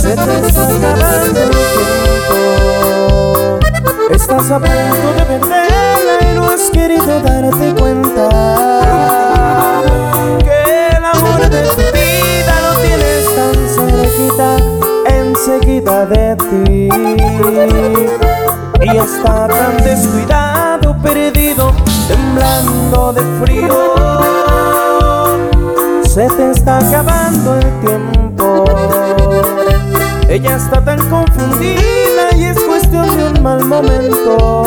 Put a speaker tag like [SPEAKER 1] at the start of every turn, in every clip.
[SPEAKER 1] se te está acabando el tiempo. Estás a punto de perderla y no has querido darte cuenta que el amor de tu vida lo tienes tan cerquita, enseguida de ti. Y está tan descuidado, perdido, temblando de frío. Se te está acabando el tiempo. Ella está tan confundida y es cuestión de un mal momento.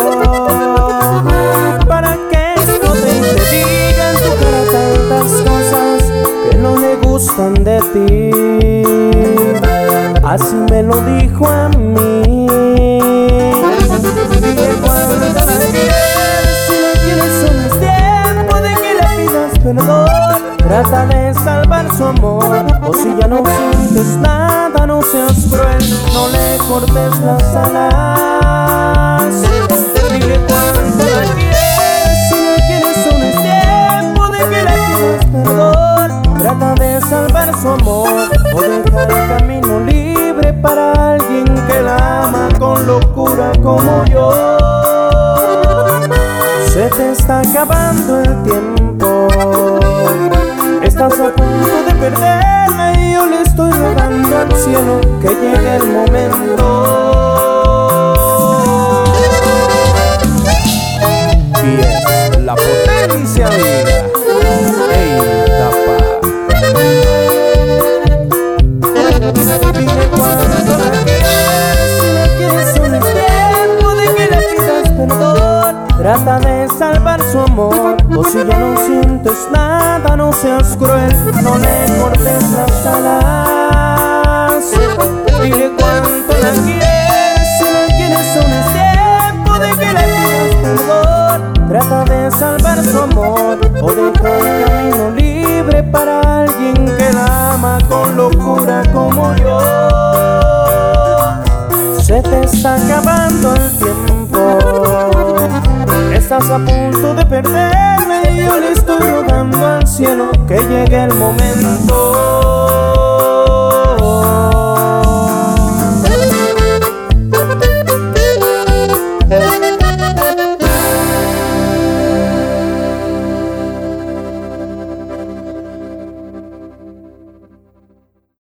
[SPEAKER 1] Para que no te diga en tu cara tantas cosas que no le gustan de ti. Así me lo dijo a mí. Si la quieres solo es tiempo de que le pidas perdón. Trata de salvar su amor, o si ya no sientes nada, no seas cruel, no le cortes las alas. Dile cuánto la quieres, si la quieres solo es tiempo de que le pidas perdón. Trata de salvar su amor, o dejar el camino libre para alguien que la ama con locura como yo. Se te está acabando el tiempo. Estás a punto de perderla que llegue el momento. Y es la potencia vida. Ey, tapa. La quieres, si la quieres es tiempo de que le pidas perdón. Trata de salvar su amor, o si ya no sientes nada, no seas cruel, no le cortes las alas. Trata de salvar su amor, o dejar el camino libre para alguien que la ama con locura como yo. Se te está acabando el tiempo. Estás a punto de perderme y yo le estoy rogando al cielo que llegue el momento.